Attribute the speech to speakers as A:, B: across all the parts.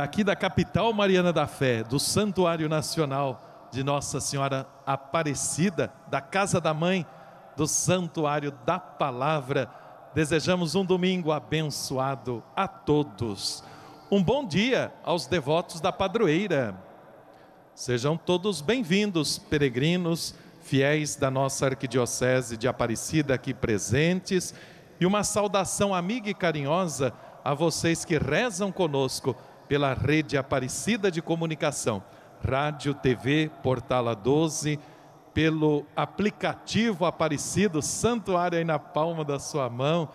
A: daqui da capital Mariana da Fé, do Santuário Nacional de Nossa Senhora Aparecida, da Casa da Mãe, do Santuário da Palavra. Desejamos um domingo abençoado a todos. Um bom dia aos devotos da padroeira. Sejam todos bem-vindos, peregrinos, fiéis da nossa Arquidiocese de Aparecida aqui presentes, e uma saudação amiga e carinhosa a vocês que rezam conosco pela rede Aparecida de Comunicação, rádio, TV, Portala 12, pelo aplicativo Aparecido, Santuário aí na palma da sua mão,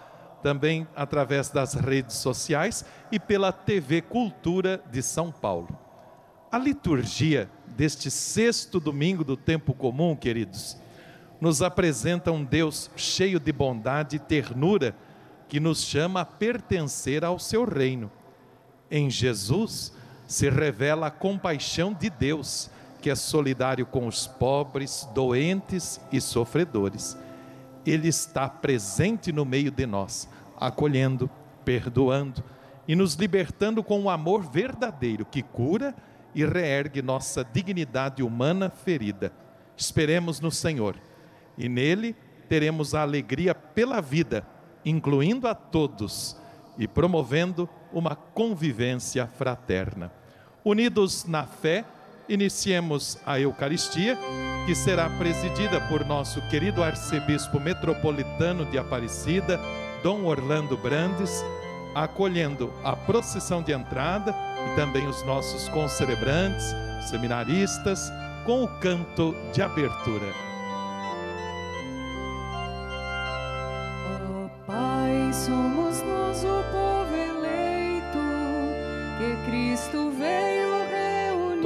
A: também através das redes sociais e pela TV Cultura de São Paulo. A liturgia deste sexto domingo do tempo comum, queridos, nos apresenta um Deus cheio de bondade e ternura que nos chama a pertencer ao seu reino. Em Jesus se revela a compaixão de Deus, que é solidário com os pobres, doentes e sofredores. Ele está presente no meio de nós, acolhendo, perdoando e nos libertando com um amor verdadeiro que cura e reergue nossa dignidade humana ferida. Esperemos no Senhor e nele teremos a alegria pela vida, incluindo a todos e promovendo uma convivência fraterna. Unidos na fé, iniciemos a Eucaristia, que será presidida por nosso querido arcebispo metropolitano de Aparecida, Dom Orlando Brandes, acolhendo a procissão de entrada e também os nossos concelebrantes, seminaristas, com o canto de abertura.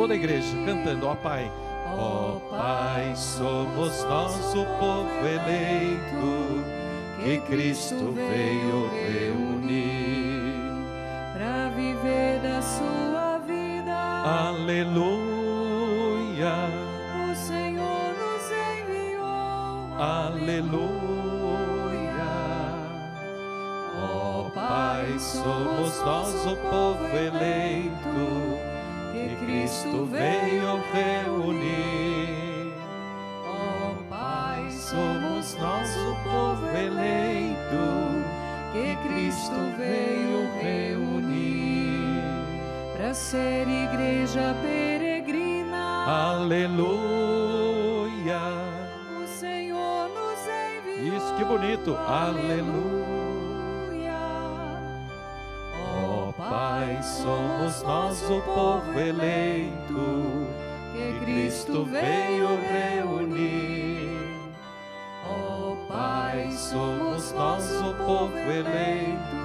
A: Toda a igreja cantando, ó Pai. Ó Pai, somos nós o povo eleito que Cristo veio reunir
B: para viver da sua vida.
A: Aleluia.
B: O Senhor nos enviou.
A: Aleluia. Ó Pai, somos nós o povo eleito Cristo veio reunir.
B: Ó oh, Pai,
A: somos nós o povo eleito
B: que Cristo veio reunir para ser igreja peregrina.
A: Aleluia.
B: O Senhor nos enviou.
A: Isso que bonito. Aleluia. Somos nós o povo eleito que Cristo veio reunir. Ó oh, Pai, somos nós o povo eleito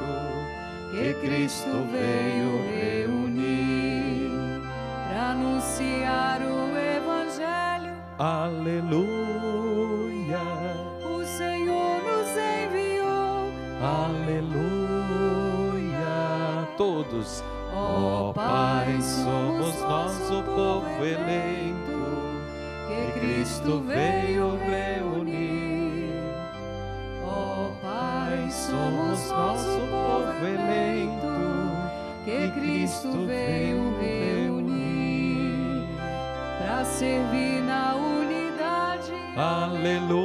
A: que Cristo veio reunir
B: para anunciar o Evangelho.
A: Aleluia. Todos. Ó oh, Pai, somos nós o povo eleito que Cristo veio reunir. Ó oh, Pai, somos nós o povo eleito que Cristo veio reunir
B: para servir na unidade.
A: Aleluia.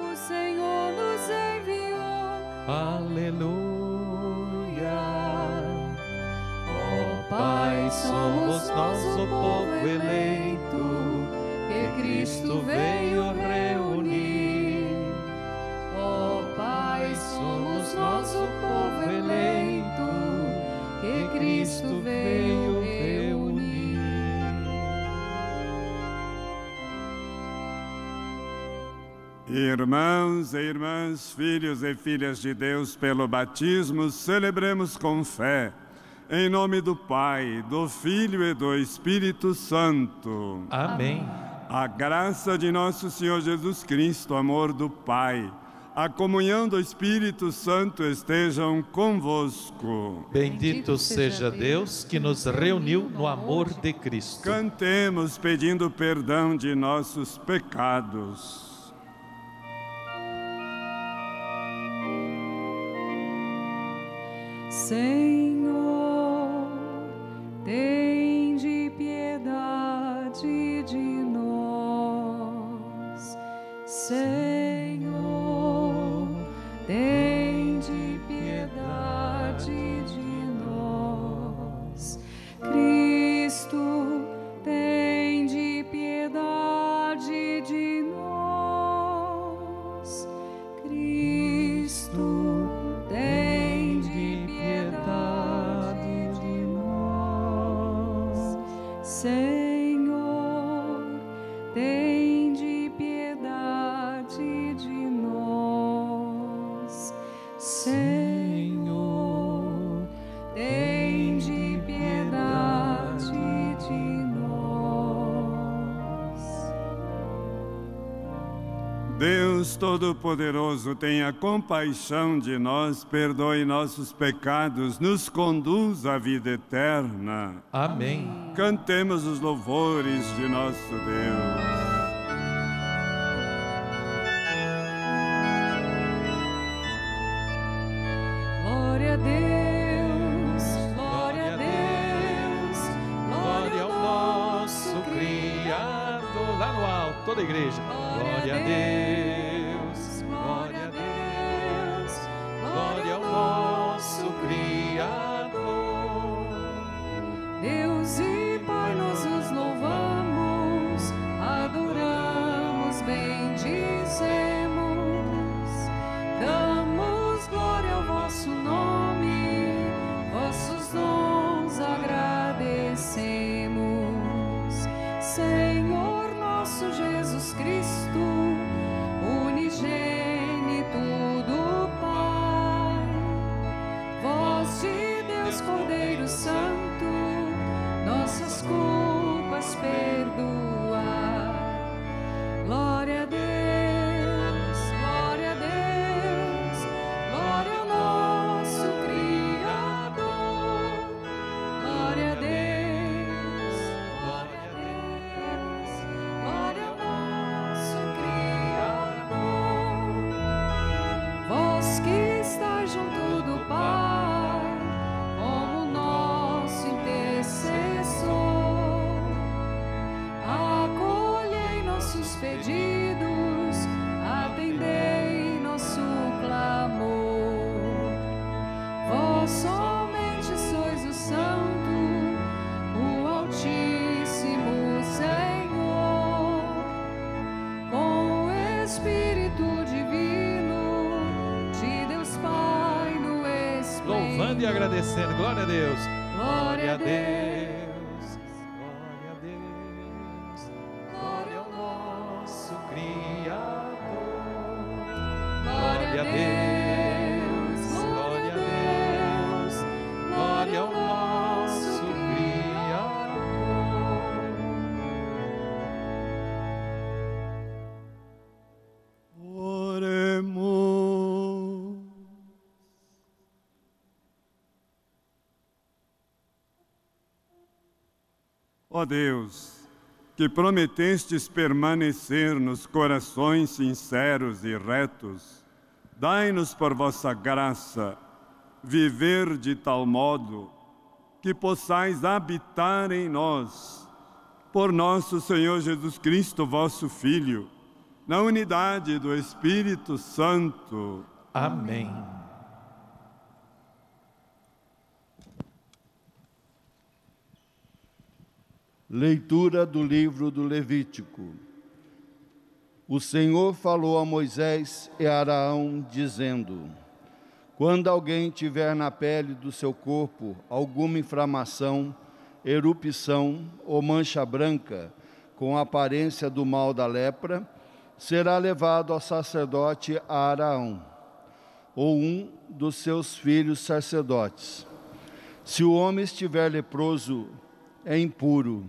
B: O Senhor nos enviou.
A: Aleluia.
B: Somos nós o povo eleito que Cristo veio reunir. Oh, Pai, somos nós o povo eleito que Cristo veio reunir.
C: Irmãos e irmãs, filhos e filhas de Deus, pelo batismo, celebremos com fé em nome do Pai, do Filho e do Espírito Santo.
A: Amém.
C: A graça de nosso Senhor Jesus Cristo, amor do Pai, a comunhão do Espírito Santo estejam convosco.
A: Bendito seja Deus que nos reuniu no amor de Cristo.
C: Cantemos pedindo perdão de nossos pecados.
B: Senhor Deus Todo-Poderoso, tenha compaixão de nós, perdoe nossos pecados, nos conduz à vida eterna.
A: Amém.
B: Cantemos os louvores de nosso Deus.
D: E
A: agradecendo. Glória a Deus. Deus,
B: que prometestes permanecer nos corações sinceros e retos, dai-nos por vossa graça viver de tal modo que possais habitar em nós, por nosso Senhor Jesus Cristo, vosso Filho, na unidade do Espírito Santo.
A: Amém.
E: Leitura do livro do Levítico. O Senhor falou a Moisés e a Araão, dizendo: Quando alguém tiver na pele do seu corpo alguma inflamação, erupção ou mancha branca, com a aparência do mal da lepra, será levado ao sacerdote Araão, ou um dos seus filhos sacerdotes. Se o homem estiver leproso, é impuro,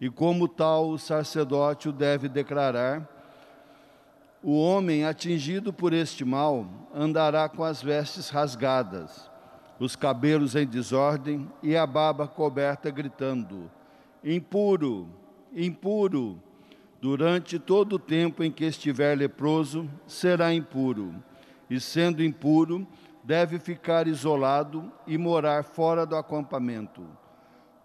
E: e como tal o sacerdote o deve declarar. O homem atingido por este mal andará com as vestes rasgadas, os cabelos em desordem e a barba coberta, gritando: Impuro, impuro! Durante todo o tempo em que estiver leproso, será impuro, e sendo impuro, deve ficar isolado e morar fora do acampamento.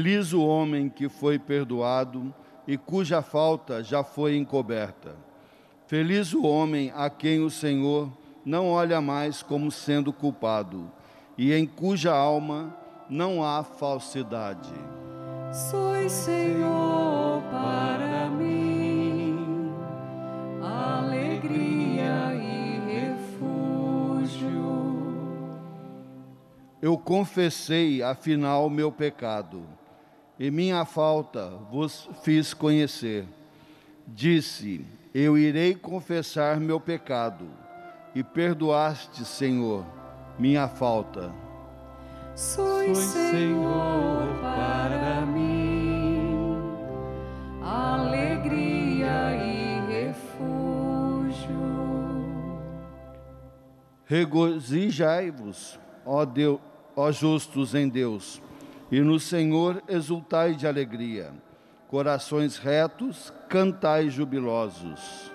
E: Feliz o homem que foi perdoado e cuja falta já foi encoberta. Feliz o homem a quem o Senhor não olha mais como sendo culpado e em cuja alma não há falsidade.
B: Sois Senhor para mim, alegria e refúgio.
E: Eu confessei, afinal, meu pecado, e minha falta vos fiz conhecer. Disse: Eu irei confessar meu pecado, e perdoaste, Senhor, minha falta.
B: Sois Senhor para mim, alegria e refúgio.
E: Regozijai-vos, ó, Deus, ó justos em Deus, e no Senhor exultai de alegria. Corações retos, cantai jubilosos.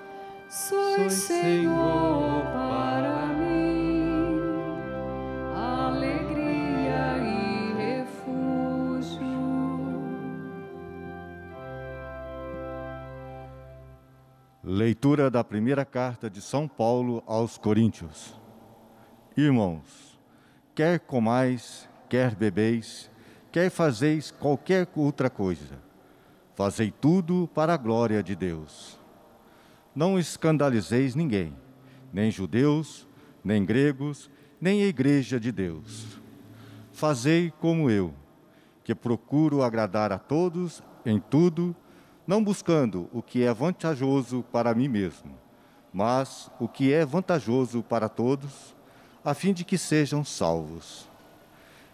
B: Sois Senhor para mim, alegria e refúgio.
F: Leitura da primeira carta de São Paulo aos Coríntios. Irmãos, quer comais, quer bebeis, quer fazeis qualquer outra coisa, fazei tudo para a glória de Deus. Não escandalizeis ninguém, nem judeus, nem gregos, nem a igreja de Deus. Fazei como eu, que procuro agradar a todos em tudo, não buscando o que é vantajoso para mim mesmo, mas o que é vantajoso para todos, a fim de que sejam salvos.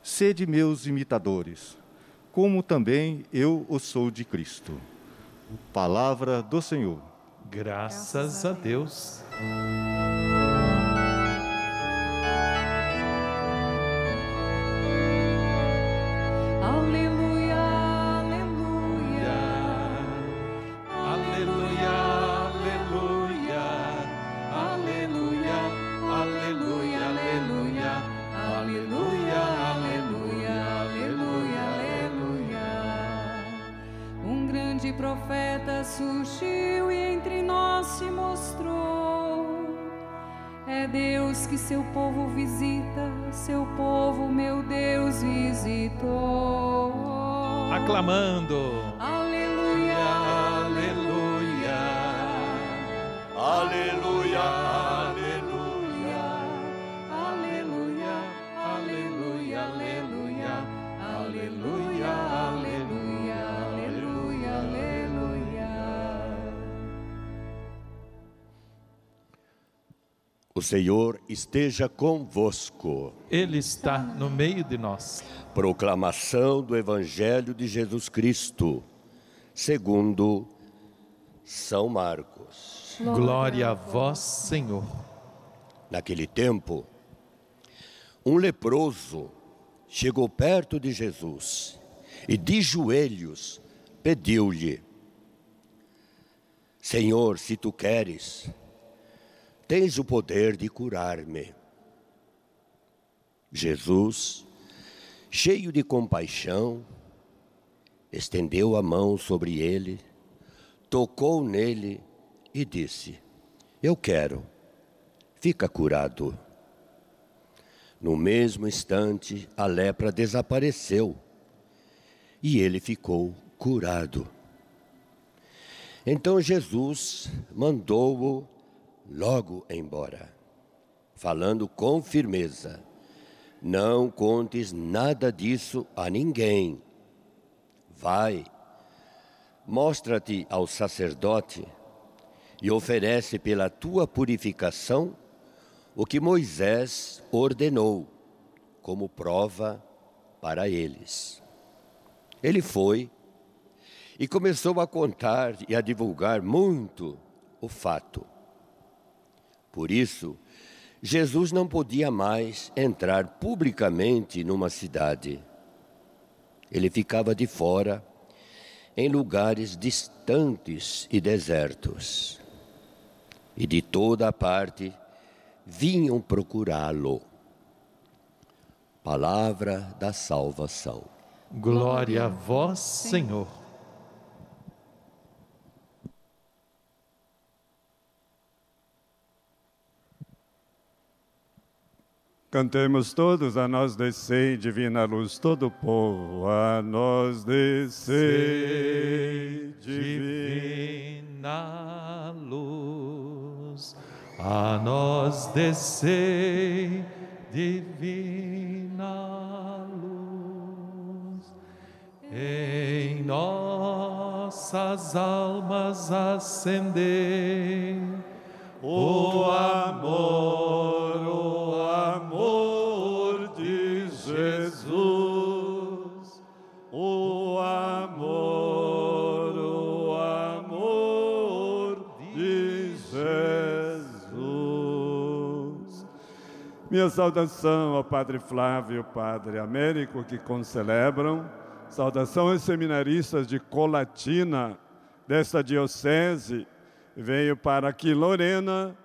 F: Sede meus imitadores, como também eu o sou de Cristo. Palavra do Senhor.
A: Graças a Deus. Aclamando.
B: Aleluia,
A: Aleluia.
C: Aleluia, aleluia.
B: aleluia, aleluia, aleluia, aleluia, aleluia, aleluia, aleluia.
G: O Senhor esteja convosco.
A: Ele está no meio de nós.
G: Proclamação do Evangelho de Jesus Cristo, segundo São Marcos.
A: Glória a vós, Senhor.
G: Naquele tempo, um leproso chegou perto de Jesus e de joelhos pediu-lhe: Senhor, se tu queres, tens o poder de curar-me. Jesus, cheio de compaixão, estendeu a mão sobre ele, tocou nele e disse: Eu quero, fica curado. No mesmo instante, a lepra desapareceu e ele ficou curado. Então Jesus mandou-o logo embora, falando com firmeza: Não contes nada disso a ninguém. Vai, mostra-te ao sacerdote e oferece pela tua purificação o que Moisés ordenou como prova para eles. Ele foi e começou a contar e a divulgar muito o fato. Por isso, Jesus não podia mais entrar publicamente numa cidade. Ele ficava de fora, em lugares distantes e desertos. E de toda a parte vinham procurá-lo. Palavra da salvação.
A: Glória a vós, Senhor.
C: Cantemos todos a nós descer, divina luz, todo o povo, a nós descer,
A: divina luz, a nós descer, divina luz, em nossas almas acender o amor, o amor de Jesus, o amor, o amor de Jesus.
C: Minha saudação ao Padre Flávio e ao Padre Américo que concelebram. Saudação aos seminaristas de Colatina, desta diocese. Veio para aqui Lorena,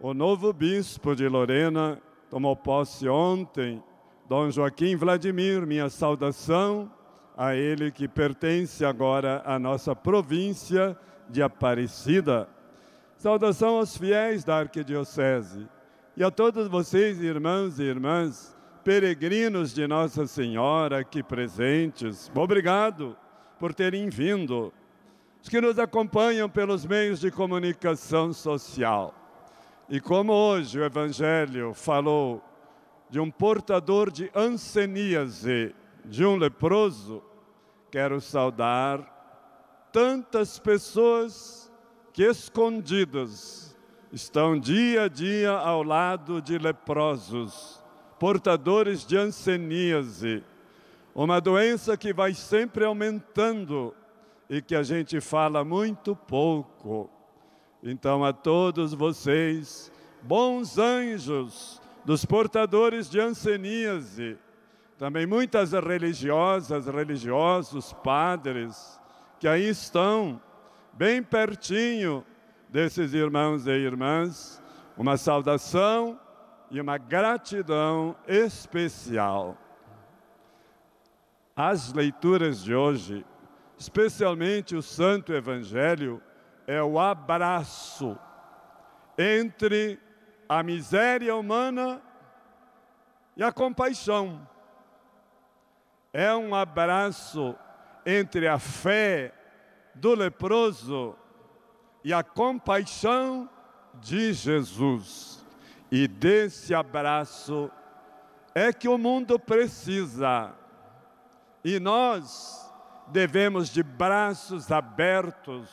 C: o novo bispo de Lorena, tomou posse ontem, Dom Joaquim Vladimir, minha saudação a ele que pertence agora à nossa província de Aparecida. Saudação aos fiéis da Arquidiocese e a todos vocês, irmãos e irmãs, peregrinos de Nossa Senhora aqui presentes. Obrigado por terem vindo. Os que nos acompanham pelos meios de comunicação social. E como hoje o Evangelho falou de um portador de anseníase, de um leproso, quero saudar tantas pessoas que escondidas estão dia a dia ao lado de leprosos, portadores de anseníase, uma doença que vai sempre aumentando e que a gente fala muito pouco. Então, a todos vocês, bons anjos dos portadores de anseníase, também muitas religiosas, religiosos, padres, que aí estão, bem pertinho desses irmãos e irmãs, uma saudação e uma gratidão especial. As leituras de hoje, especialmente o Santo Evangelho, é o abraço entre a miséria humana e a compaixão. É um abraço entre a fé do leproso e a compaixão de Jesus. E desse abraço é que o mundo precisa. E nós devemos, de braços abertos,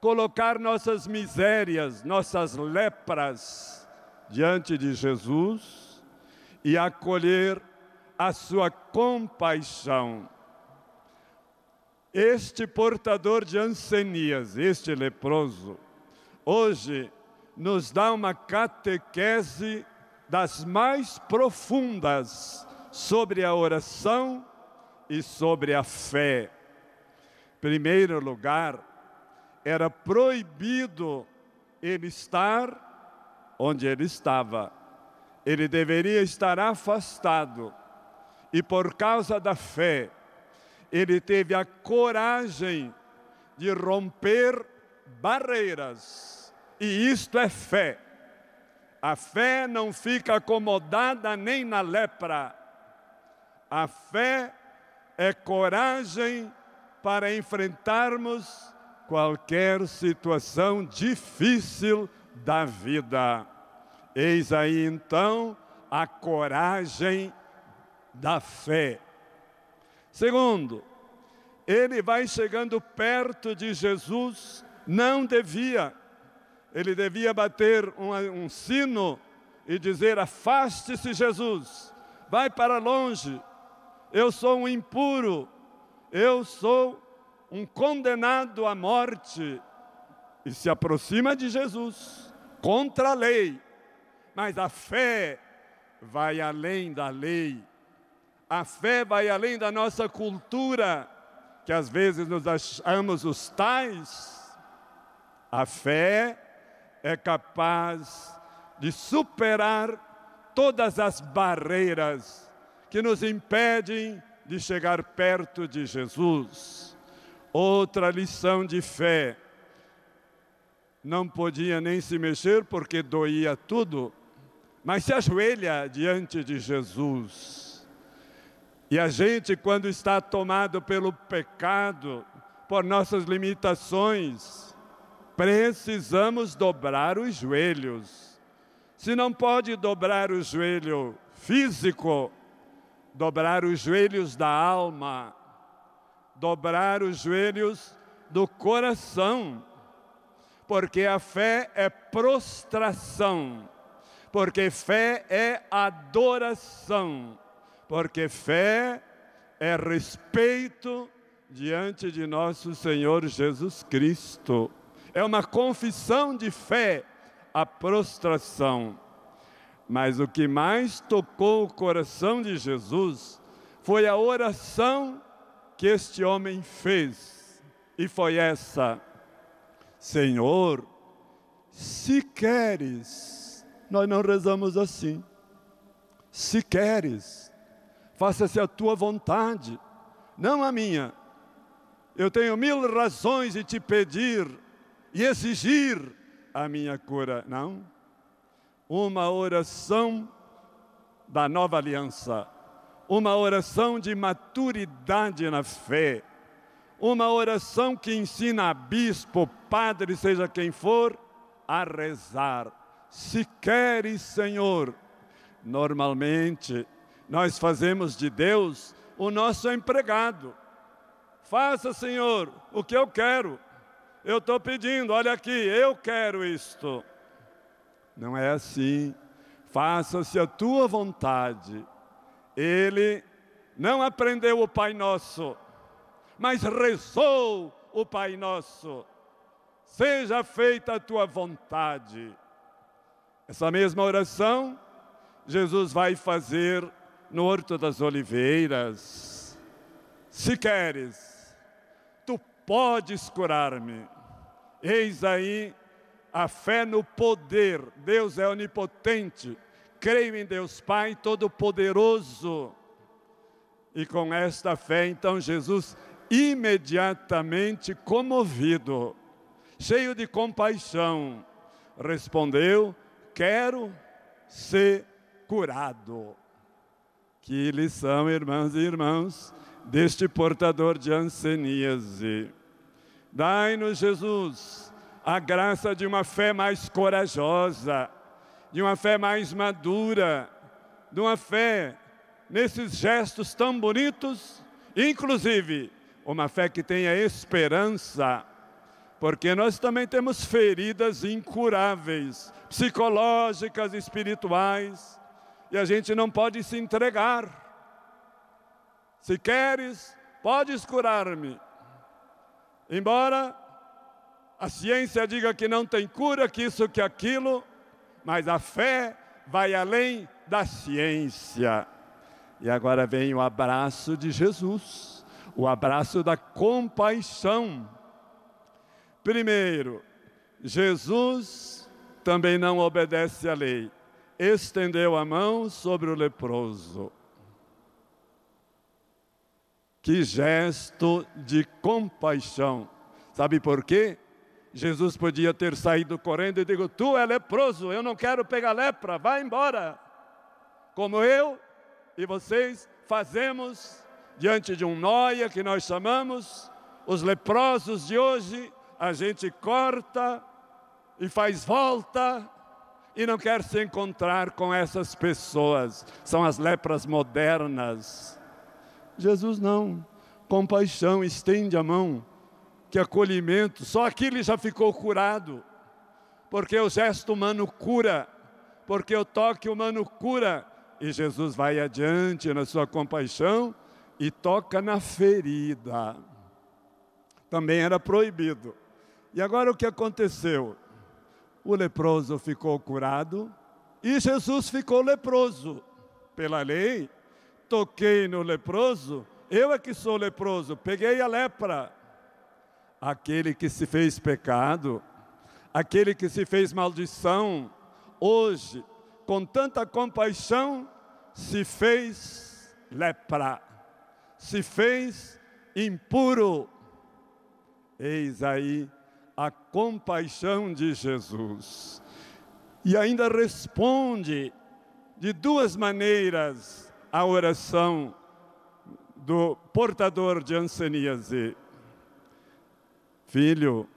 C: colocar nossas misérias, nossas lepras diante de Jesus e acolher a sua compaixão. Este portador de ansenias, este leproso, hoje nos dá uma catequese das mais profundas sobre a oração e sobre a fé. Primeiro lugar, era proibido ele estar onde ele estava. Ele deveria estar afastado. E por causa da fé, ele teve a coragem de romper barreiras. E isto é fé. A fé não fica acomodada nem na lepra. A fé é coragem para enfrentarmos qualquer situação difícil da vida. Eis aí então a coragem da fé. Segundo, ele vai chegando perto de Jesus, não devia, ele devia bater um, um sino e dizer: Afaste-se, Jesus, vai para longe, eu sou um impuro, eu sou um condenado à morte e se aproxima de Jesus contra a lei. Mas a fé vai além da lei. A fé vai além da nossa cultura, que às vezes nos achamos os tais. A fé é capaz de superar todas as barreiras que nos impedem de chegar perto de Jesus. Outra lição de fé. Não podia nem se mexer porque doía tudo, mas se ajoelha diante de Jesus. E a gente, quando está tomado pelo pecado, por nossas limitações, precisamos dobrar os joelhos. Se não pode dobrar o joelho físico, dobrar os joelhos da alma, dobrar os joelhos do coração, porque a fé é prostração, porque fé é adoração, porque fé é respeito diante de nosso Senhor Jesus Cristo. É uma confissão de fé, a prostração. Mas o que mais tocou o coração de Jesus foi a oração que este homem fez. E foi essa: Senhor, se queres, nós não rezamos assim. Se queres, faça-se a tua vontade, não a minha. Eu tenho mil razões de te pedir e exigir a minha cura. Não uma oração da nova aliança, uma oração de maturidade na fé, uma oração que ensina a bispo, padre, seja quem for, a rezar. Se queres, Senhor, normalmente nós fazemos de Deus o nosso empregado. Faça, Senhor, o que eu quero. Eu estou pedindo, olha aqui, eu quero isto. Não é assim. Faça-se a tua vontade. Ele não aprendeu o Pai Nosso, mas rezou o Pai Nosso. Seja feita a tua vontade. Essa mesma oração, Jesus vai fazer no Horto das Oliveiras. Se queres, tu podes curar-me. Eis aí a fé no poder. Deus é onipotente. Creio em Deus Pai Todo-Poderoso. E com esta fé, então, Jesus, imediatamente comovido, cheio de compaixão, respondeu: Quero ser curado. Que lição, irmãs e irmãos, deste portador de anseníase. Dai-nos, Jesus, a graça de uma fé mais corajosa, de uma fé mais madura, de uma fé nesses gestos tão bonitos, inclusive uma fé que tenha esperança, porque nós também temos feridas incuráveis, psicológicas, espirituais, e a gente não pode se entregar. Se queres, podes curar-me. Embora a ciência diga que não tem cura, que isso, que aquilo, mas a fé vai além da ciência. E agora vem o abraço de Jesus, o abraço da compaixão. Primeiro, Jesus também não obedece à lei, estendeu a mão sobre o leproso. Que gesto de compaixão. Sabe por quê? Jesus podia ter saído correndo e digo: Tu é leproso, eu não quero pegar lepra, vai embora. Como eu e vocês fazemos diante de um noia que nós chamamos, os leprosos de hoje, a gente corta e faz volta e não quer se encontrar com essas pessoas. São as lepras modernas. Jesus não. Compaixão, estende a mão que acolhimento, só aqui ele já ficou curado, porque o gesto humano cura, porque o toque humano cura, e Jesus vai adiante na sua compaixão e toca na ferida. Também era proibido. E agora o que aconteceu? O leproso ficou curado e Jesus ficou leproso. Pela lei, toquei no leproso, eu é que sou leproso, peguei a lepra aquele que se fez pecado, aquele que se fez maldição, hoje, com tanta compaixão, se fez lepra, se fez impuro. Eis aí a compaixão de Jesus. E ainda responde de duas maneiras a oração do portador de anseníase. Filho,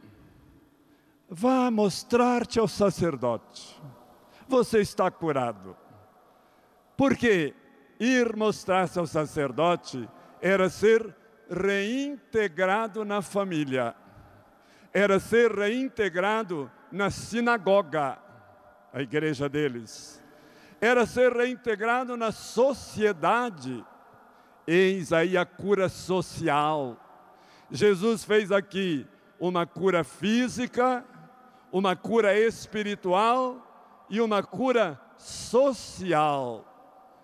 C: vá mostrar-te ao sacerdote. Você está curado. Porque ir mostrar-se ao sacerdote era ser reintegrado na família, era ser reintegrado na sinagoga, a igreja deles, era ser reintegrado na sociedade. Eis aí a cura social. Jesus fez aqui uma cura física, uma cura espiritual e uma cura social.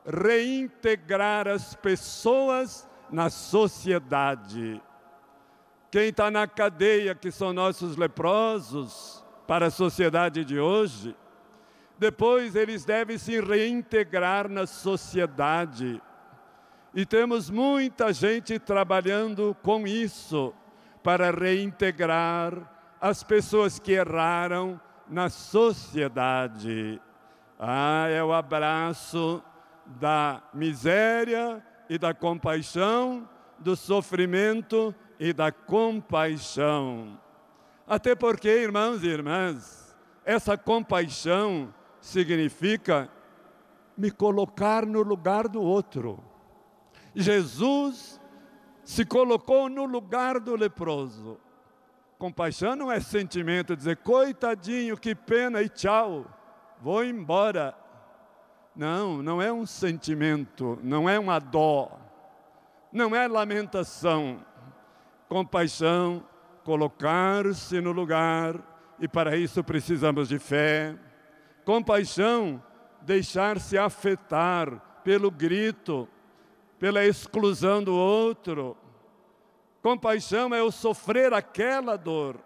C: Reintegrar as pessoas na sociedade. Quem está na cadeia, que são nossos leprosos, para a sociedade de hoje, depois eles devem se reintegrar na sociedade. E temos muita gente trabalhando com isso para reintegrar as pessoas que erraram na sociedade. Ah, é o abraço da miséria e da compaixão, do sofrimento e da compaixão. Até porque, irmãos e irmãs, essa compaixão significa me colocar no lugar do outro. Jesus se colocou no lugar do leproso. Compaixão não é sentimento, dizer, coitadinho, que pena e tchau, vou embora. Não, não é um sentimento, não é uma dó, não é lamentação. Compaixão, colocar-se no lugar, e para isso precisamos de fé. Compaixão, deixar-se afetar pelo grito, pela exclusão do outro. Compaixão é o sofrer aquela dor.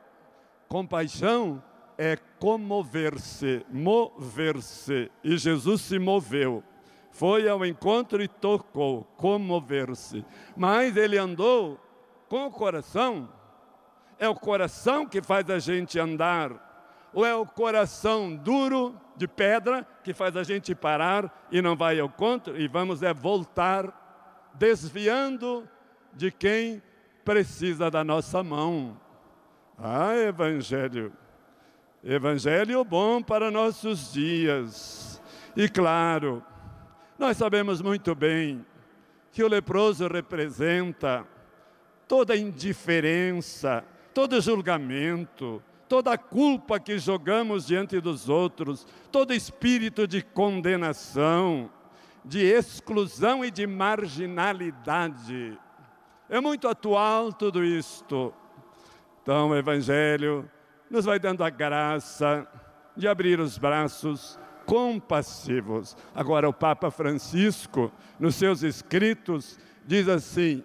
C: Compaixão é comover-se, mover-se. E Jesus se moveu. Foi ao encontro e tocou, comover-se. Mas ele andou com o coração. É o coração que faz a gente andar. Ou é o coração duro de pedra que faz a gente parar e não vai ao encontro e vamos é voltar desviando de quem precisa da nossa mão. Ah, Evangelho. Evangelho bom para nossos dias. E claro, nós sabemos muito bem que o leproso representa toda indiferença, todo julgamento, toda culpa que jogamos diante dos outros, todo espírito de condenação, de exclusão e de marginalidade. É muito atual tudo isto. Então, o Evangelho nos vai dando a graça de abrir os braços compassivos. Agora, o Papa Francisco, nos seus escritos, diz assim: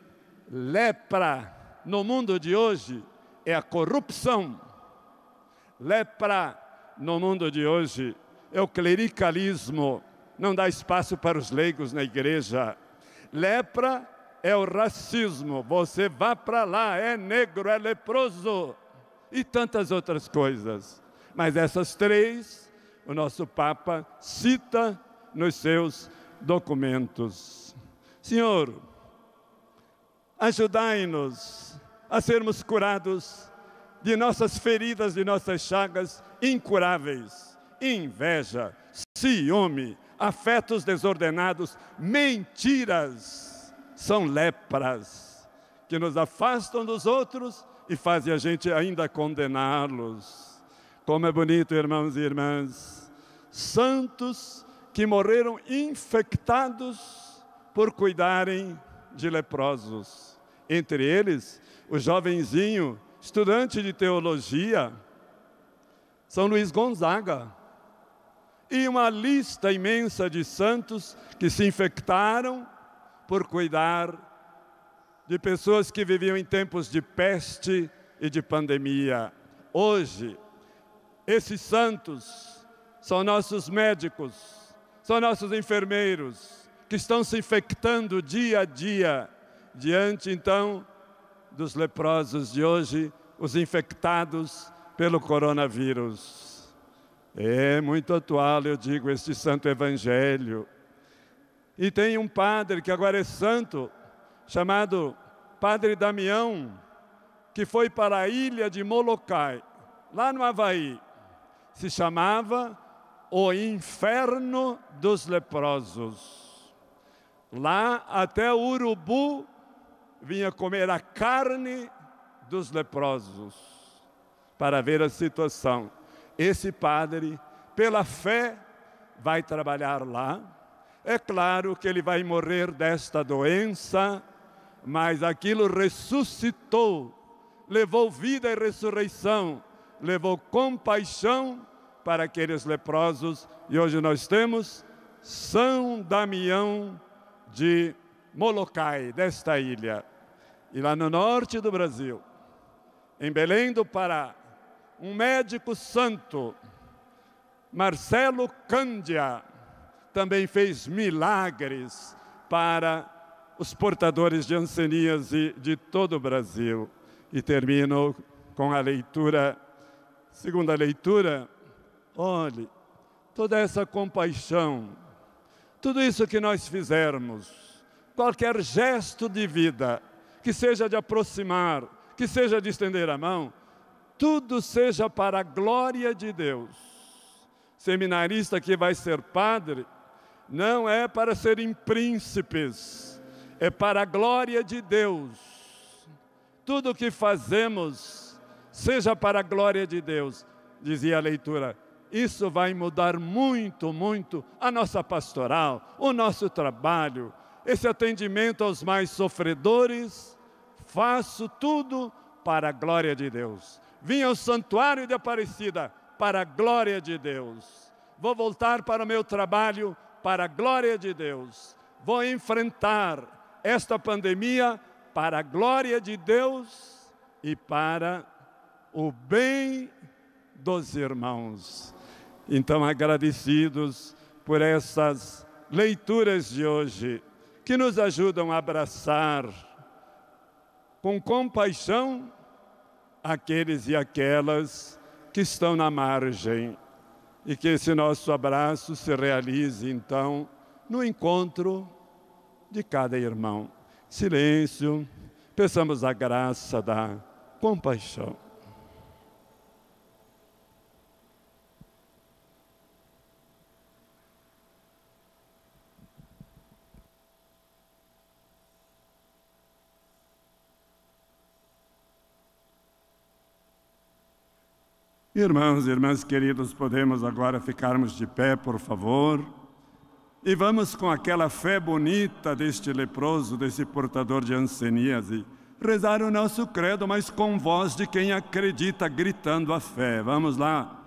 C: lepra no mundo de hoje é a corrupção. Lepra no mundo de hoje é o clericalismo não dá espaço para os leigos na igreja. Lepra é o racismo, você vá para lá, é negro, é leproso e tantas outras coisas. Mas essas três, o nosso Papa cita nos seus documentos. Senhor, ajudai-nos a sermos curados de nossas feridas, de nossas chagas incuráveis, inveja, ciúme, afetos desordenados, mentiras, são lepras que nos afastam dos outros e fazem a gente ainda condená-los. Como é bonito, irmãos e irmãs, santos que morreram infectados por cuidarem de leprosos. Entre eles, o jovenzinho, estudante de teologia, São Luís Gonzaga, e uma lista imensa de santos que se infectaram por cuidar de pessoas que viviam em tempos de peste e de pandemia. Hoje, esses santos são nossos médicos, são nossos enfermeiros, que estão se infectando dia a dia diante então dos leprosos de hoje, os infectados pelo coronavírus. É muito atual, eu digo, este santo evangelho. E tem um padre que agora é santo, chamado Padre Damião, que foi para a ilha de Molokai, lá no Havaí. Se chamava o inferno dos leprosos. Lá até o urubu vinha comer a carne dos leprosos para ver a situação. Esse padre, pela fé, vai trabalhar lá é claro que ele vai morrer desta doença, mas aquilo ressuscitou, levou vida e ressurreição, levou compaixão para aqueles leprosos. E hoje nós temos São Damião de Molokai, desta ilha. E lá no norte do Brasil, em Belém do Pará, um médico santo, Marcelo Cândia, também fez milagres para os portadores de ancenias de todo o Brasil. E termino com a leitura, segunda leitura. Olhe, toda essa compaixão, tudo isso que nós fizermos, qualquer gesto de vida, que seja de aproximar, que seja de estender a mão, tudo seja para a glória de Deus. Seminarista que vai ser padre, não é para serem príncipes, é para a glória de Deus. Tudo o que fazemos, seja para a glória de Deus, dizia a leitura. Isso vai mudar muito, muito a nossa pastoral, o nosso trabalho, esse atendimento aos mais sofredores. Faço tudo para a glória de Deus. Vim ao santuário de Aparecida para a glória de Deus. Vou voltar para o meu trabalho para a glória de Deus. Vou enfrentar esta pandemia para a glória de Deus e para o bem dos irmãos. Então, agradecidos por essas leituras de hoje, que nos ajudam a abraçar com compaixão aqueles e aquelas que estão na margem e que esse nosso abraço se realize, então, no encontro de cada irmão. Silêncio, peçamos a graça da compaixão. Irmãos e irmãs queridos, podemos agora ficarmos de pé, por favor. E vamos com aquela fé bonita deste leproso, desse portador de anseníase, rezar o nosso credo, mas com voz de quem acredita, gritando a fé. Vamos lá.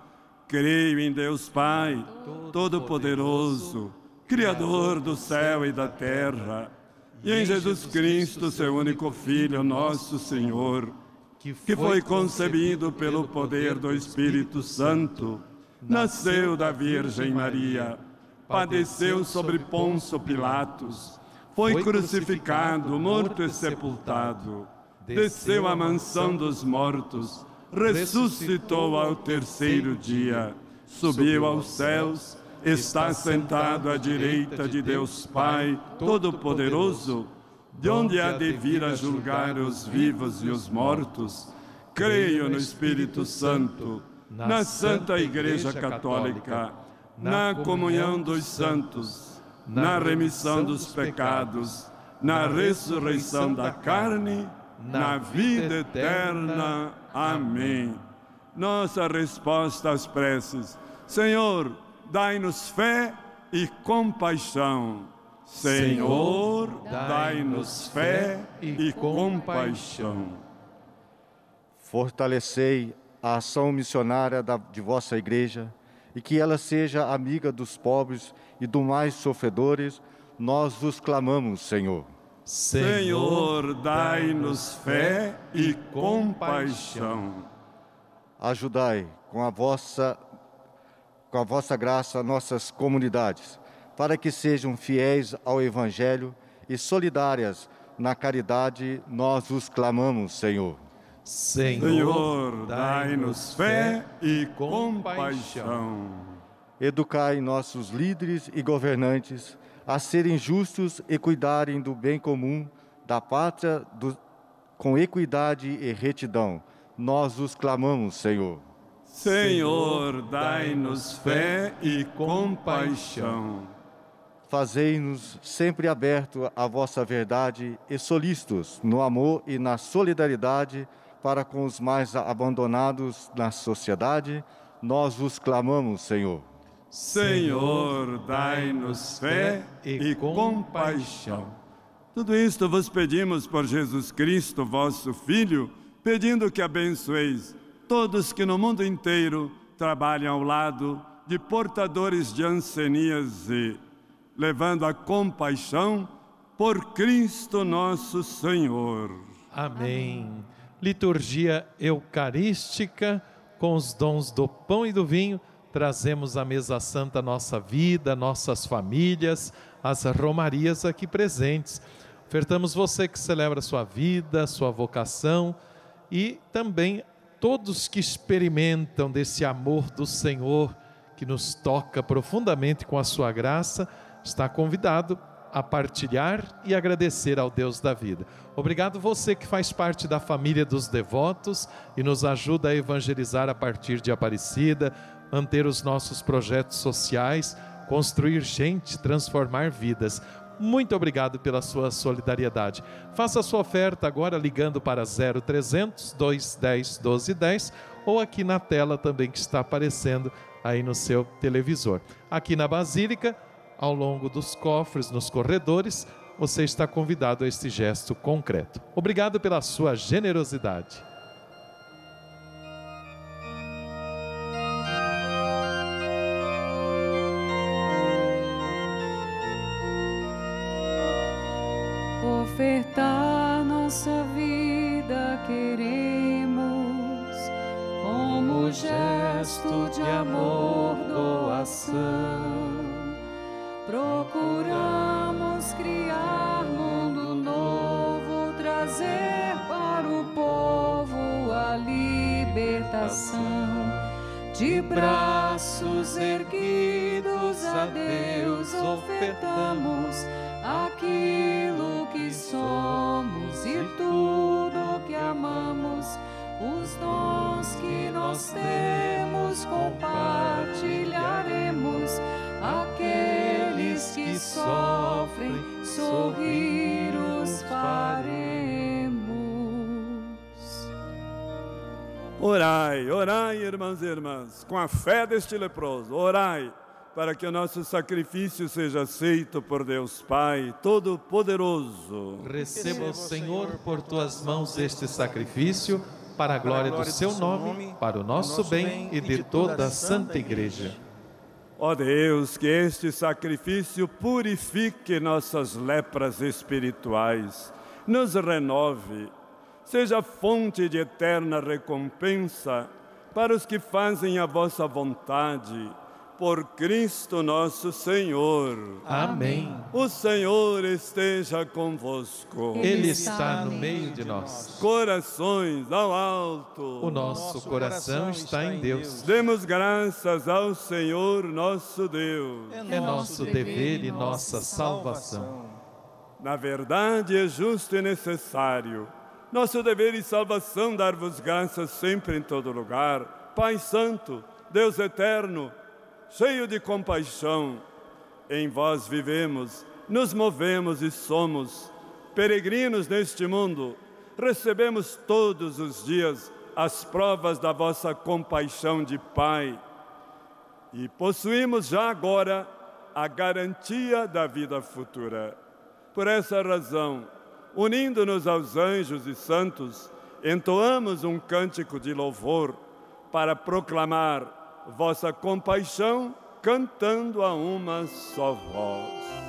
C: Creio em Deus Pai, Todo-Poderoso, Criador do céu e da terra, e em Jesus Cristo, seu único Filho, nosso Senhor que foi concebido pelo poder do Espírito Santo, nasceu da Virgem Maria, padeceu sobre Ponço Pilatos, foi crucificado, morto e sepultado, desceu à mansão dos mortos, ressuscitou ao terceiro dia, subiu aos céus, está sentado à direita de Deus Pai Todo-Poderoso de onde há de vir a julgar os vivos e os mortos, creio no Espírito Santo, na Santa Igreja Católica, na comunhão dos santos, na remissão dos pecados, na ressurreição da carne, na vida eterna. Amém. Nossa resposta às preces: Senhor, dai-nos fé e compaixão. Senhor, dai-nos fé e compaixão.
F: Fortalecei a ação missionária da, de vossa igreja e que ela seja amiga dos pobres e dos mais sofredores, nós vos clamamos, Senhor.
C: Senhor, dai-nos fé e compaixão.
F: Ajudai com a vossa com a vossa graça nossas comunidades para que sejam fiéis ao Evangelho e solidárias na caridade nós os clamamos, Senhor.
A: Senhor,
C: dai-nos fé e compaixão.
F: Educai nossos líderes e governantes a serem justos e cuidarem do bem comum da pátria do- com equidade e retidão. Nós os clamamos, Senhor.
C: Senhor, dai-nos fé e compaixão.
F: Fazei-nos sempre abertos à vossa verdade e solícitos no amor e na solidariedade para com os mais abandonados na sociedade. Nós os clamamos, Senhor.
C: Senhor, dai-nos fé e compaixão. Tudo isto vos pedimos por Jesus Cristo, vosso Filho, pedindo que abençoeis todos que no mundo inteiro trabalham ao lado de portadores de ancianias levando a compaixão por Cristo nosso Senhor.
A: Amém. Liturgia eucarística com os dons do pão e do vinho, trazemos à mesa santa nossa vida, nossas famílias, as romarias aqui presentes. Ofertamos você que celebra sua vida, sua vocação e também todos que experimentam desse amor do Senhor que nos toca profundamente com a sua graça, está convidado a partilhar e agradecer ao Deus da vida. Obrigado você que faz parte da família dos devotos e nos ajuda a evangelizar a partir de Aparecida, manter os nossos projetos sociais, construir gente, transformar vidas. Muito obrigado pela sua solidariedade. Faça a sua oferta agora ligando para 0300 210 1210 ou aqui na tela também que está aparecendo aí no seu televisor. Aqui na Basílica, ao longo dos cofres, nos corredores, você está convidado a este gesto concreto. Obrigado pela sua generosidade.
B: Ofertar nossa vida queremos como gesto de amor, doação. De braços erguidos a Deus ofertamos aquilo que somos e tudo que amamos, os dons que nós temos compartilharemos. Aqueles que sofrem, sorrir os faremos.
C: Orai, orai, irmãos e irmãs, com a fé deste leproso, orai para que o nosso sacrifício seja aceito por Deus Pai Todo-Poderoso.
A: Receba o Senhor por tuas mãos este sacrifício, para a glória do seu nome, para o nosso bem e de toda a Santa Igreja.
C: Ó Deus, que este sacrifício purifique nossas lepras espirituais, nos renove, seja fonte de eterna recompensa para os que fazem a vossa vontade, por Cristo nosso Senhor.
A: Amém.
C: O Senhor esteja convosco.
A: Ele está no meio de nós.
C: Corações ao alto.
A: O nosso coração está em Deus.
C: Demos graças ao Senhor nosso Deus.
A: É nosso dever e nossa salvação.
C: Na verdade, é justo e necessário. Nosso dever e salvação dar-vos graças sempre em todo lugar. Pai Santo, Deus Eterno, cheio de compaixão, em vós vivemos, nos movemos e somos peregrinos neste mundo. Recebemos todos os dias as provas da vossa compaixão de Pai e possuímos já agora a garantia da vida futura. Por essa razão, unindo-nos aos anjos e santos, entoamos um cântico de louvor para proclamar vossa compaixão, cantando a uma só voz.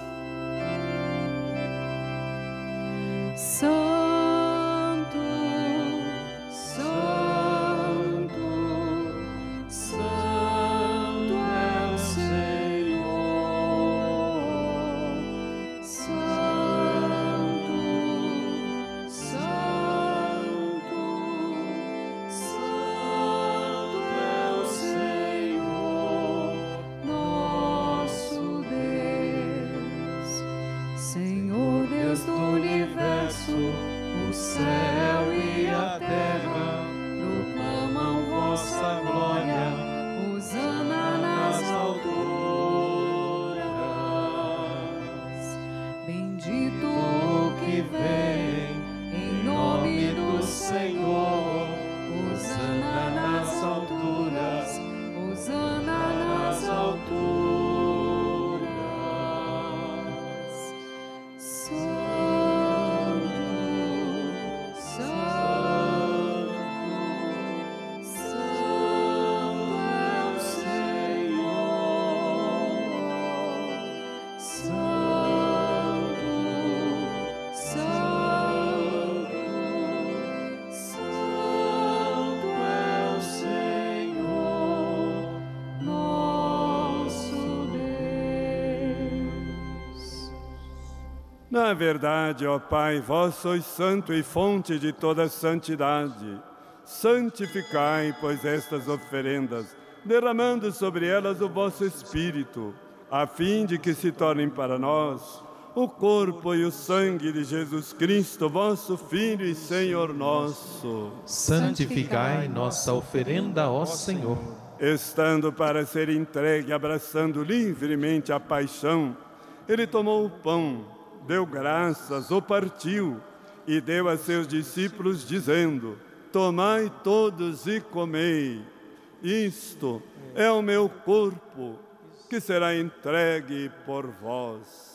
C: Na verdade, ó Pai, vós sois santo e fonte de toda santidade. Santificai, pois, estas oferendas, derramando sobre elas o vosso Espírito, a fim de que se tornem para nós o corpo e o sangue de Jesus Cristo, vosso Filho e Senhor nosso.
A: Santificai nossa oferenda, ó Senhor.
C: Estando para ser entregue, abraçando livremente a paixão, ele tomou o pão, deu graças, o partiu e deu a seus discípulos, dizendo: Tomai todos e comei. Isto é o meu corpo, que será entregue por vós.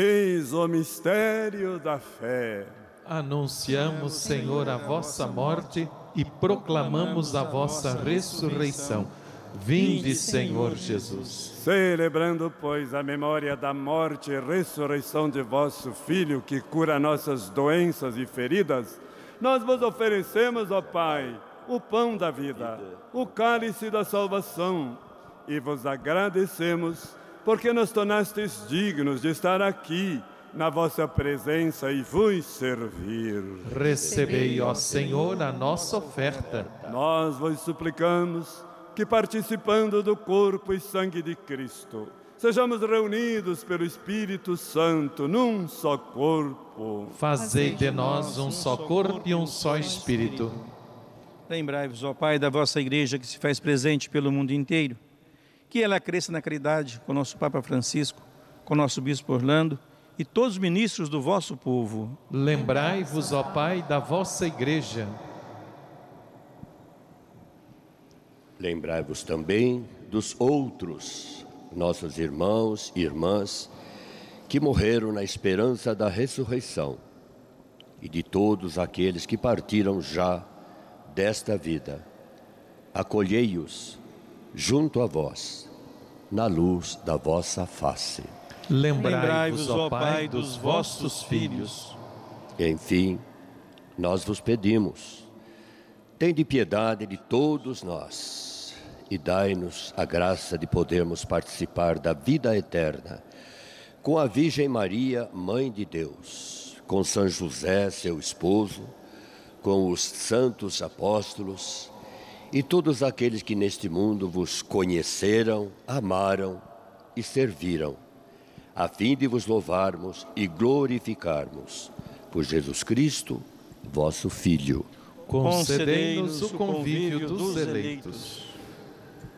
C: Eis o mistério da fé.
A: Anunciamos, Senhor, a vossa morte e proclamamos a vossa ressurreição. Vinde, Senhor Jesus.
C: Celebrando, pois, a memória da morte e ressurreição de vosso Filho, que cura nossas doenças e feridas, nós vos oferecemos, ó Pai, o pão da vida, o cálice da salvação, e vos agradecemos porque nos tornastes dignos de estar aqui na vossa presença e vos servir.
A: Recebei, ó Senhor, a nossa oferta.
C: Nós vos suplicamos que, participando do corpo e sangue de Cristo, sejamos reunidos pelo Espírito Santo num só corpo.
A: Fazei de nós um só corpo e um só espírito.
H: Lembrai-vos, ó Pai, da vossa igreja que se faz presente pelo mundo inteiro. Que ela cresça na caridade com nosso Papa Francisco, com nosso Bispo Orlando e todos os ministros do vosso povo.
A: Lembrai-vos, ó Pai, da vossa igreja.
G: Lembrai-vos também dos outros, nossos irmãos e irmãs, que morreram na esperança da ressurreição, e de todos aqueles que partiram já desta vida. Acolhei-os junto a vós, na luz da vossa face.
A: Lembrai-vos, ó Pai, dos vossos filhos.
G: Enfim, nós vos pedimos, tende piedade de todos nós e dai-nos a graça de podermos participar da vida eterna com a Virgem Maria, Mãe de Deus, com São José, seu esposo, com os santos apóstolos e todos aqueles que neste mundo vos conheceram, amaram e serviram, a fim de vos louvarmos e glorificarmos por Jesus Cristo, vosso Filho.
A: Concedei-nos o convívio dos eleitos.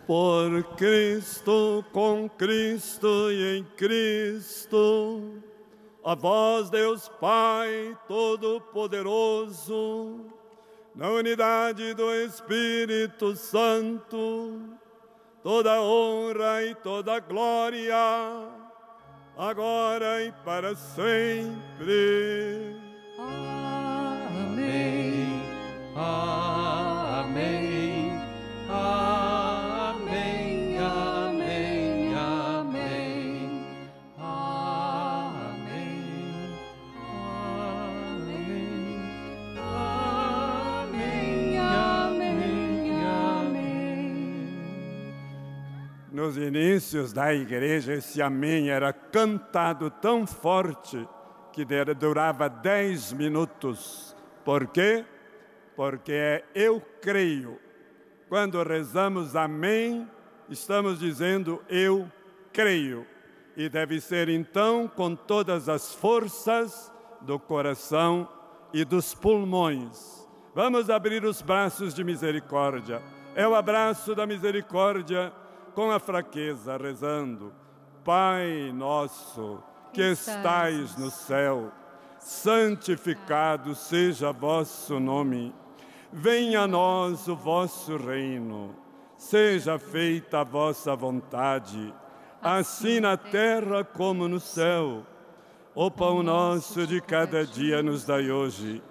C: Por Cristo, com Cristo e em Cristo, a vós, Deus Pai Todo-Poderoso, na unidade do Espírito Santo, toda honra e toda glória, agora e para sempre.
B: Amém. Amém.
C: Nos inícios da igreja, esse amém era cantado tão forte que durava dez minutos. Por quê? Porque é eu creio. Quando rezamos amém, estamos dizendo eu creio. E deve ser então com todas as forças do coração e dos pulmões. Vamos abrir os braços de misericórdia. É o abraço da misericórdia com a fraqueza, rezando. Pai nosso, que estais no céu, santificado seja vosso nome. Venha a nós o vosso reino. Seja feita a vossa vontade, assim na terra como no céu. O pão nosso de cada dia nos dai hoje.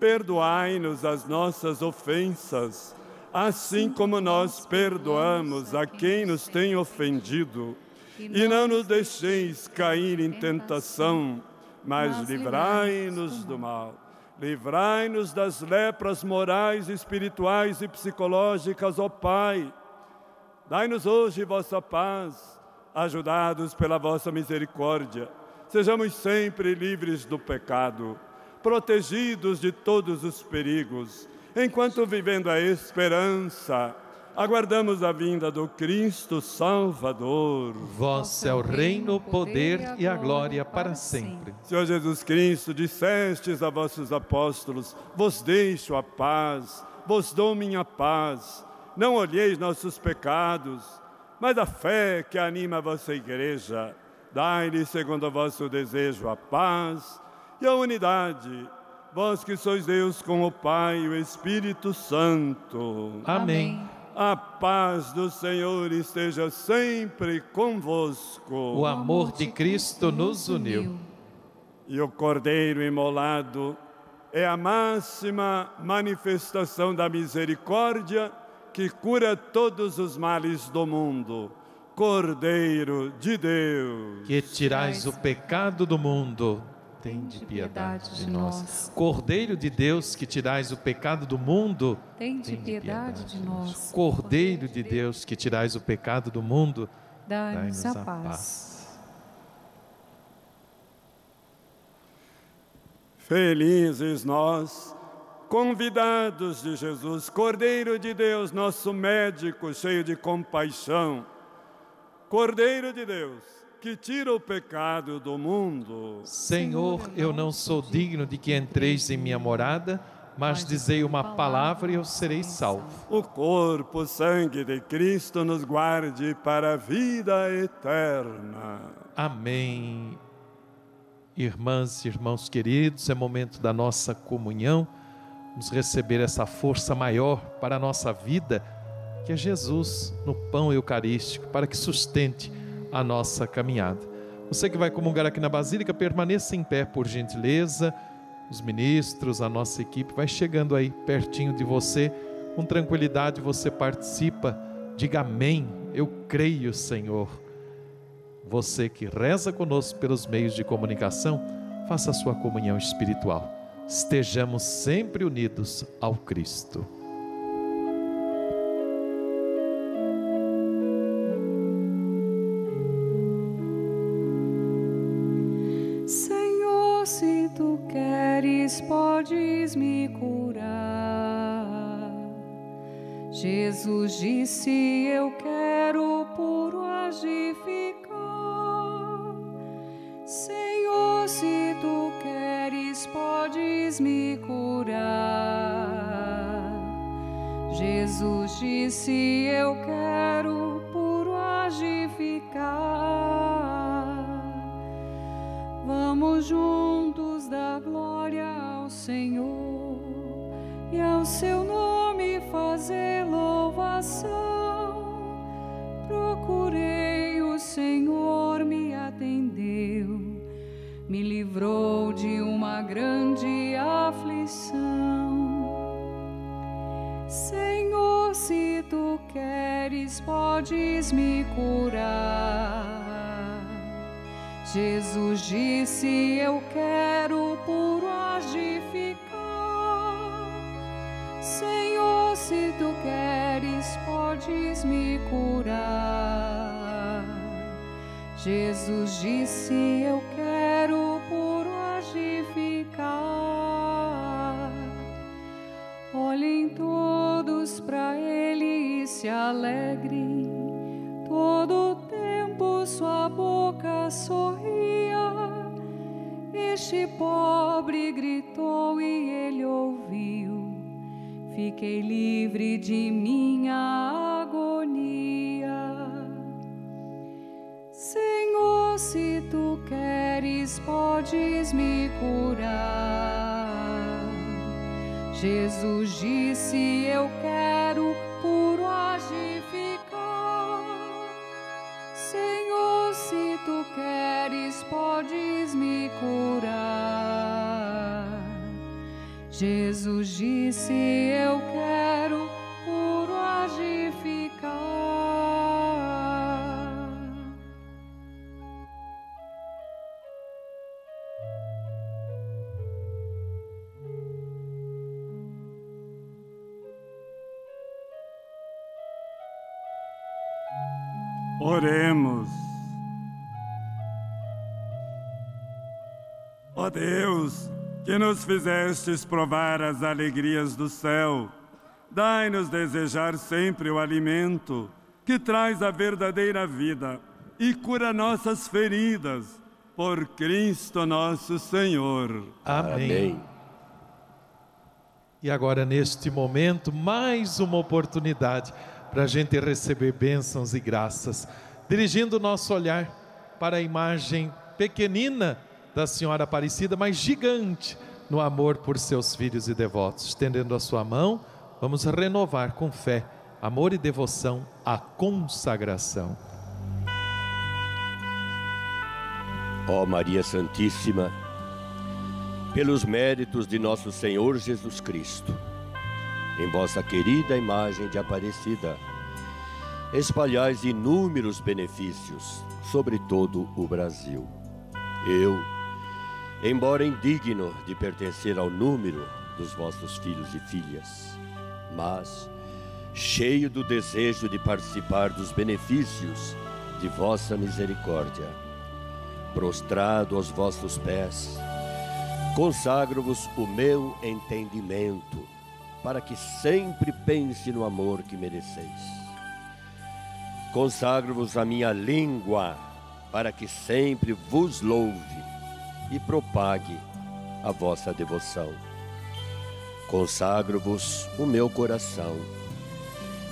C: Perdoai-nos as nossas ofensas, assim como nós perdoamos a quem nos tem ofendido. E não nos deixeis cair em tentação, mas livrai-nos do mal. Livrai-nos das lepras morais, espirituais e psicológicas, ó Pai. Dai-nos hoje vossa paz, ajudados pela vossa misericórdia. Sejamos sempre livres do pecado, protegidos de todos os perigos, enquanto vivendo a esperança, aguardamos a vinda do Cristo Salvador.
A: Vosso é o reino, o poder e a glória para sempre.
C: Senhor Jesus Cristo, dissestes a vossos apóstolos: Vos deixo a paz, vos dou minha paz. Não olheis nossos pecados, mas a fé que anima a vossa igreja. Dai-lhe, segundo o vosso desejo, a paz e a unidade. Vós que sois Deus com o Pai e o Espírito Santo.
A: Amém.
C: A paz do Senhor esteja sempre convosco.
A: O amor de Cristo nos uniu.
C: E o Cordeiro imolado é a máxima manifestação da misericórdia que cura todos os males do mundo. Cordeiro de Deus.
A: Que tirais o pecado do mundo, tende piedade de nós. Cordeiro de Deus, que tirais o pecado do mundo,
I: Tende piedade de nós.
A: Cordeiro de Deus, que tirais o pecado do mundo,
I: Dai-nos a paz.
C: Felizes nós, convidados de Jesus, Cordeiro de Deus, nosso médico cheio de compaixão. Cordeiro de Deus, que tira o pecado do mundo.
A: Senhor, eu não sou digno de que entreis em minha morada, mas dizei uma palavra e eu serei salvo.
C: O corpo, o sangue de Cristo nos guarde para a vida eterna.
A: Amém. Irmãs e irmãos queridos, é momento da nossa comunhão. Vamos receber essa força maior para a nossa vida, que é Jesus no pão eucarístico, para que sustente a nossa caminhada. Você que vai comungar aqui na Basílica, permaneça em pé, por gentileza. Os ministros, a nossa equipe vai chegando aí pertinho de você. Com tranquilidade você participa. Diga amém. Eu creio, Senhor. Você que reza conosco pelos meios de comunicação, faça a sua comunhão espiritual. Estejamos sempre unidos ao Cristo.
I: podes me curar. Jesus disse: Eu quero puro agificar. Senhor, se tu queres, podes me curar. Jesus disse: Eu quero puro agificar.
B: Vamos juntos da glória. Senhor e ao seu nome fazer louvação. Procurei o Senhor, me atendeu, me livrou de uma grande aflição. Senhor, se tu queres, podes me curar. Jesus disse: Eu quero puro ficar. Senhor, se tu queres, podes me curar. Jesus disse: Eu quero Fiquei livre de minha agonia. Senhor, se tu queres, podes me curar. Jesus disse: Eu quero puro de ficar. Senhor, se tu queres, podes me curar. Jesus disse: Eu quero
C: Oremos. Ó Deus, que nos fizestes provar as alegrias do céu, dai-nos desejar sempre o alimento que traz a verdadeira vida e cura nossas feridas, por Cristo nosso Senhor.
A: Amém. E agora, neste momento, mais uma oportunidade para a gente receber bênçãos e graças, dirigindo o nosso olhar para a imagem pequenina da Senhora Aparecida, mas gigante no amor por seus filhos e devotos. Estendendo a sua mão, vamos renovar com fé, amor e devoção a consagração.
G: Ó Maria Santíssima, pelos méritos de nosso Senhor Jesus Cristo, em vossa querida imagem de Aparecida, espalhais inúmeros benefícios sobre todo o Brasil. Eu, embora indigno de pertencer ao número dos vossos filhos e filhas, mas cheio do desejo de participar dos benefícios de vossa misericórdia, prostrado aos vossos pés, consagro-vos o meu entendimento, para que sempre pense no amor que mereceis. Consagro-vos a minha língua, para que sempre vos louve e propague a vossa devoção. Consagro-vos o meu coração,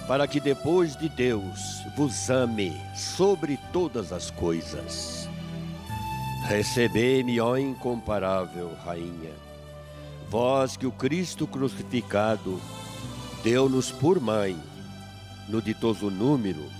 G: para que depois de Deus vos ame sobre todas as coisas. Recebei-me, ó incomparável Rainha, vós que o Cristo crucificado deu-nos por mãe, no ditoso número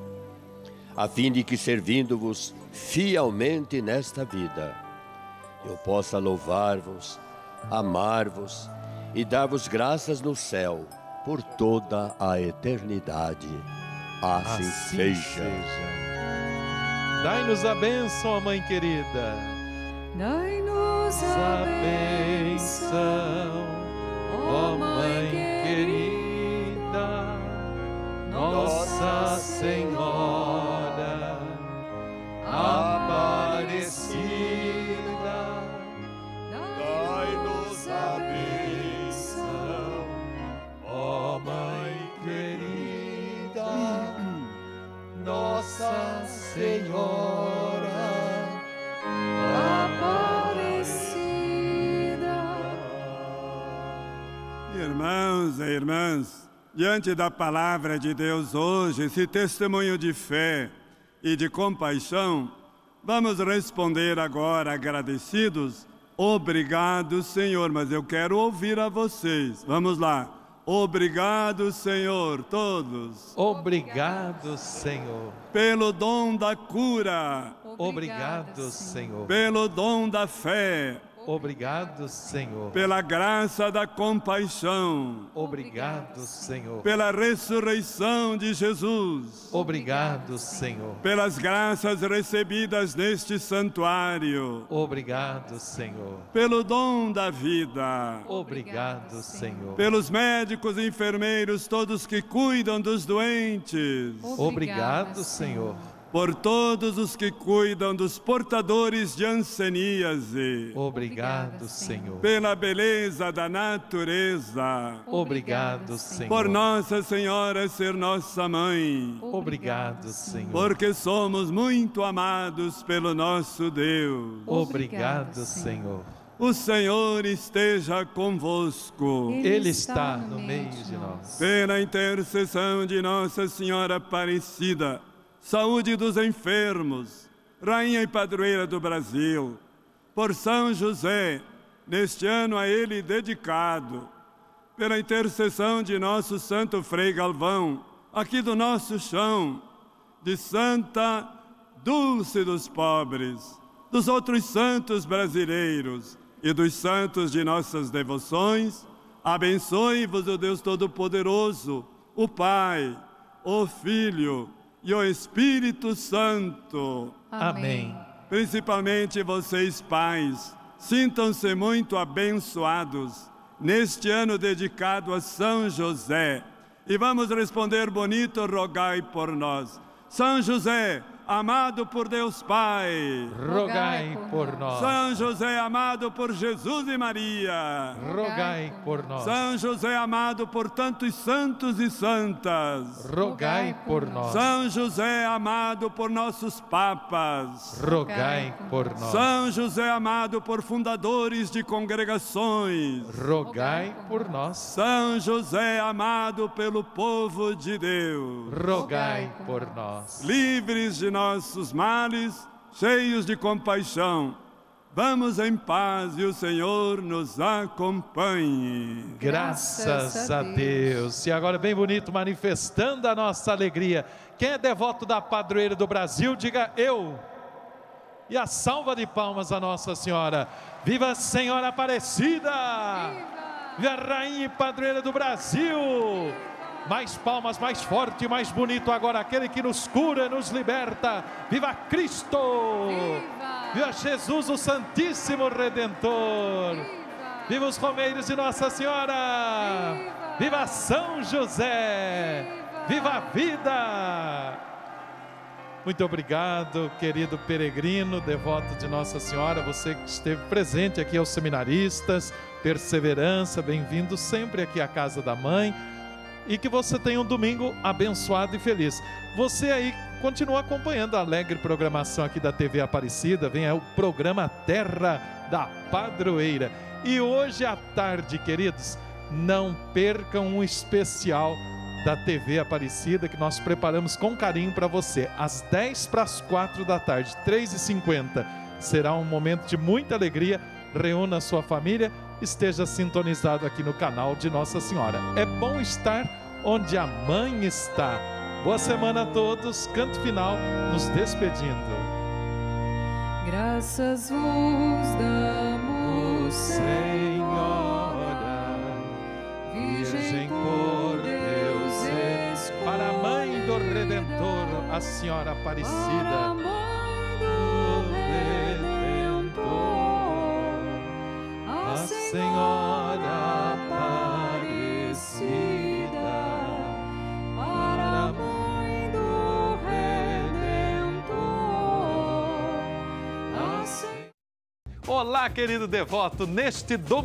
G: a fim de que, servindo-vos fielmente nesta vida, eu possa louvar-vos, amar-vos e dar-vos graças no céu por toda a eternidade. Assim, seja.
A: Dai-nos a bênção, ó Mãe querida.
B: Dai-nos
A: a
B: a
A: bênção, Aparecida, dai-nos a
B: bênção,
A: ó Mãe querida, Nossa Senhora Aparecida.
C: Irmãos e irmãs, diante da palavra de Deus hoje, esse testemunho de fé, e de compaixão, vamos responder agora agradecidos. Obrigado, Senhor, mas eu quero ouvir a vocês. Vamos lá. Obrigado, Senhor, todos,
A: Obrigado, Senhor.
C: pelo dom da cura,
A: Obrigado, Senhor.
C: pelo dom da fé,
A: Obrigado, Senhor.
C: pela graça da compaixão,
A: Obrigado, Senhor.
C: pela ressurreição de Jesus,
A: Obrigado, Senhor.
C: pelas graças recebidas neste santuário,
A: Obrigado, Senhor.
C: pelo dom da vida,
A: Obrigado, Senhor.
C: pelos médicos e enfermeiros, todos que cuidam dos doentes,
A: Obrigado, Senhor.
C: Por todos os que cuidam dos portadores de anseníase,
A: Obrigado, Senhor.
C: pela beleza da natureza,
A: Obrigado, Senhor.
C: por Nossa Senhora ser nossa mãe,
A: Obrigado, Senhor.
C: porque somos muito amados pelo nosso Deus.
A: Obrigado, Senhor.
C: O Senhor esteja convosco.
A: Ele está no meio de nós.
C: Pela intercessão de Nossa Senhora Aparecida, saúde dos enfermos, Rainha e Padroeira do Brasil, por São José, neste ano a ele dedicado, pela intercessão de nosso Santo Frei Galvão, aqui do nosso chão, de Santa Dulce dos pobres, dos outros santos brasileiros e dos santos de nossas devoções, abençoe-vos o Deus Todo-Poderoso, o Pai, o Filho e o Espírito Santo.
A: Amém.
C: Principalmente vocês, pais, sintam-se muito abençoados neste ano dedicado a São José. E vamos responder bonito, rogai por nós. São José, amado por Deus Pai.
A: Rogai por nós.
C: São José, amado por Jesus e Maria.
A: Rogai por nós.
C: São José, amado por tantos santos e santas.
A: Rogai por nós.
C: São José, amado por nossos papas.
A: Rogai por nós.
C: São José, amado por fundadores de congregações.
A: Rogai por nós.
C: São José, amado pelo povo de Deus.
A: Rogai por nós.
C: Livres de nossos males, cheios de compaixão. Vamos em paz e o Senhor nos acompanhe.
A: Graças a Deus. E agora, bem bonito, manifestando a nossa alegria. Quem é devoto da padroeira do Brasil, diga eu. E a salva de palmas a Nossa Senhora. Viva a Senhora Aparecida! Viva a Rainha e Padroeira do Brasil! Mais palmas, mais forte, mais bonito agora, aquele que nos cura, nos liberta. Viva Cristo! Viva Jesus, o Santíssimo Redentor! Viva os Romeiros de Nossa Senhora! Viva São José! Viva a vida! Muito obrigado, querido peregrino, devoto de Nossa Senhora, você que esteve presente aqui aos seminaristas, perseverança, bem-vindo sempre aqui à casa da mãe e que você tenha um domingo abençoado e feliz. Você aí continua acompanhando a alegre programação aqui da TV Aparecida, vem aí o programa Terra da Padroeira. E hoje à tarde, queridos, não percam um especial da TV Aparecida que nós preparamos com carinho para você, às 10 para as 4 da tarde, 3h50. Será um momento de muita alegria. Reúna sua família, esteja sintonizado aqui no canal de Nossa Senhora. É bom estar onde a mãe está. Boa semana a todos. Canto final, nos despedindo.
I: Graças vos damos,
A: Senhora, Virgem por Deus,
I: escolhida,
A: para a mãe do Redentor, a Senhora Aparecida.
I: Redentor, a Senhora
A: Olá, querido devoto, neste domingo.